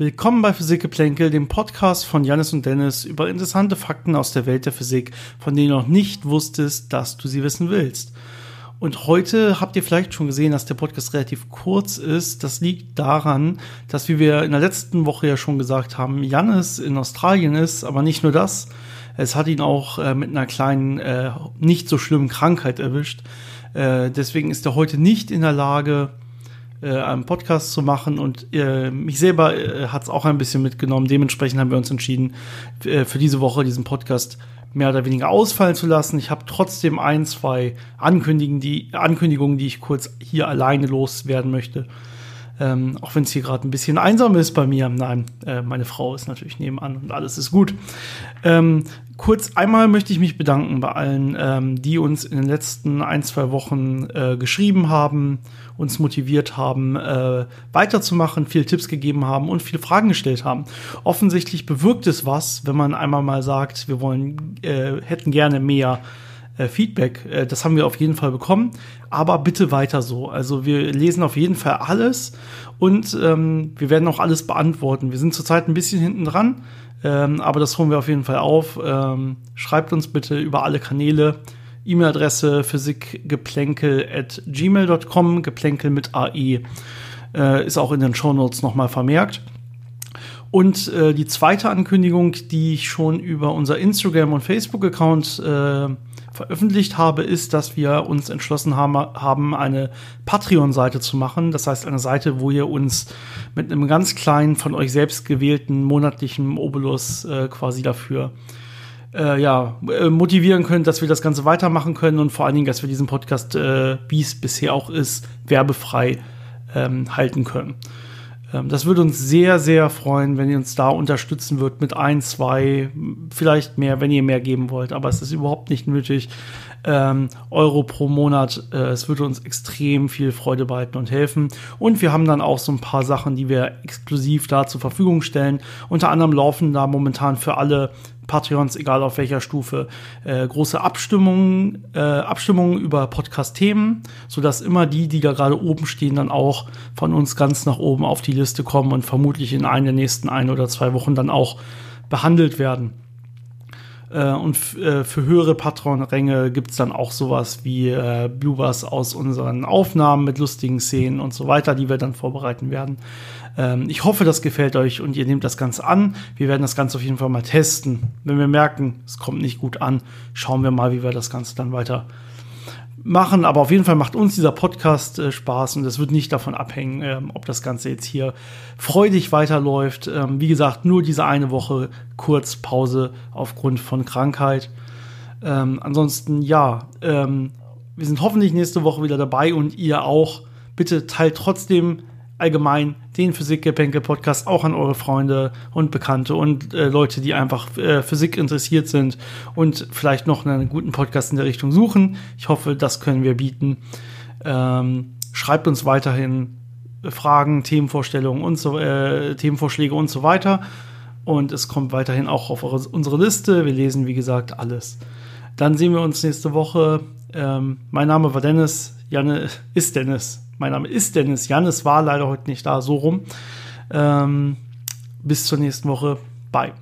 Willkommen bei Physikgeplänkel, dem Podcast von Janis und Dennis über interessante Fakten aus der Welt der Physik, von denen du noch nicht wusstest, dass du sie wissen willst. Und heute habt ihr vielleicht schon gesehen, dass der Podcast relativ kurz ist. Das liegt daran, dass, wie wir in der letzten Woche ja schon gesagt haben, Janis in Australien ist, aber nicht nur das. Es hat ihn auch äh, mit einer kleinen, äh, nicht so schlimmen Krankheit erwischt. Äh, deswegen ist er heute nicht in der Lage, äh, einen Podcast zu machen und äh, mich selber äh, hat es auch ein bisschen mitgenommen. Dementsprechend haben wir uns entschieden, äh, für diese Woche diesen Podcast mehr oder weniger ausfallen zu lassen. Ich habe trotzdem ein, zwei Ankündigungen, die, Ankündigungen, die ich kurz hier alleine loswerden möchte. Ähm, auch wenn es hier gerade ein bisschen einsam ist bei mir. Nein, äh, meine Frau ist natürlich nebenan und alles ist gut. Ähm, kurz einmal möchte ich mich bedanken bei allen, ähm, die uns in den letzten ein, zwei Wochen äh, geschrieben haben, uns motiviert haben, äh, weiterzumachen, viele Tipps gegeben haben und viele Fragen gestellt haben. Offensichtlich bewirkt es was, wenn man einmal mal sagt, wir wollen, äh, hätten gerne mehr äh, Feedback. Äh, das haben wir auf jeden Fall bekommen. Aber bitte weiter so. Also wir lesen auf jeden Fall alles und ähm, wir werden auch alles beantworten. Wir sind zurzeit ein bisschen hinten dran, ähm, aber das holen wir auf jeden Fall auf. Ähm, schreibt uns bitte über alle Kanäle. E-Mail-Adresse physikgeplänkel at gmail.com, Geplänkel mit AE, äh, ist auch in den Shownotes nochmal vermerkt. Und äh, die zweite Ankündigung, die ich schon über unser Instagram- und Facebook-Account äh, veröffentlicht habe, ist, dass wir uns entschlossen haben, eine Patreon-Seite zu machen. Das heißt, eine Seite, wo ihr uns mit einem ganz kleinen, von euch selbst gewählten monatlichen Obolus äh, quasi dafür äh, ja, äh, motivieren könnt, dass wir das Ganze weitermachen können und vor allen Dingen, dass wir diesen Podcast, äh, wie es bisher auch ist, werbefrei ähm, halten können. Ähm, das würde uns sehr, sehr freuen, wenn ihr uns da unterstützen würdet mit ein, zwei, vielleicht mehr, wenn ihr mehr geben wollt. Aber es ist überhaupt nicht nötig. Ähm, Euro pro Monat. Äh, es würde uns extrem viel Freude bereiten und helfen. Und wir haben dann auch so ein paar Sachen, die wir exklusiv da zur Verfügung stellen. Unter anderem laufen da momentan für alle Patreons, egal auf welcher Stufe, äh, große Abstimmungen, äh, Abstimmungen über Podcast-Themen, sodass immer die, die da gerade oben stehen, dann auch von uns ganz nach oben auf die Liste kommen und vermutlich in einer der nächsten ein oder zwei Wochen dann auch behandelt werden. Äh, und äh, für höhere Patron-Ränge gibt es dann auch sowas wie äh, Bluebers aus unseren Aufnahmen mit lustigen Szenen und so weiter, die wir dann vorbereiten werden. Ähm, ich hoffe, das gefällt euch und ihr nehmt das Ganze an. Wir werden das Ganze auf jeden Fall mal testen. Wenn wir merken, es kommt nicht gut an, schauen wir mal, wie wir das Ganze dann weiter machen. Aber auf jeden Fall macht uns dieser Podcast äh, Spaß und es wird nicht davon abhängen, ähm, ob das Ganze jetzt hier freudig weiterläuft. Ähm, wie gesagt, nur diese eine Woche kurz Pause aufgrund von Krankheit. Ähm, ansonsten, ja, ähm, wir sind hoffentlich nächste Woche wieder dabei und ihr auch. Bitte teilt trotzdem allgemein den Physik-Geplänkel-Podcast auch an eure Freunde und Bekannte und äh, Leute, die einfach äh, Physik interessiert sind und vielleicht noch einen guten Podcast in der Richtung suchen. Ich hoffe, das können wir bieten. Ähm, schreibt uns weiterhin Fragen, Themenvorstellungen und so, äh, Themenvorschläge und so weiter. Und es kommt weiterhin auch auf eure, unsere Liste. Wir lesen, wie gesagt, alles. Dann sehen wir uns nächste Woche. Ähm, mein Name war Dennis. Janne ist Dennis. Mein Name ist Dennis. Janis war leider heute nicht da, so rum. Ähm, bis zur nächsten Woche. Bye.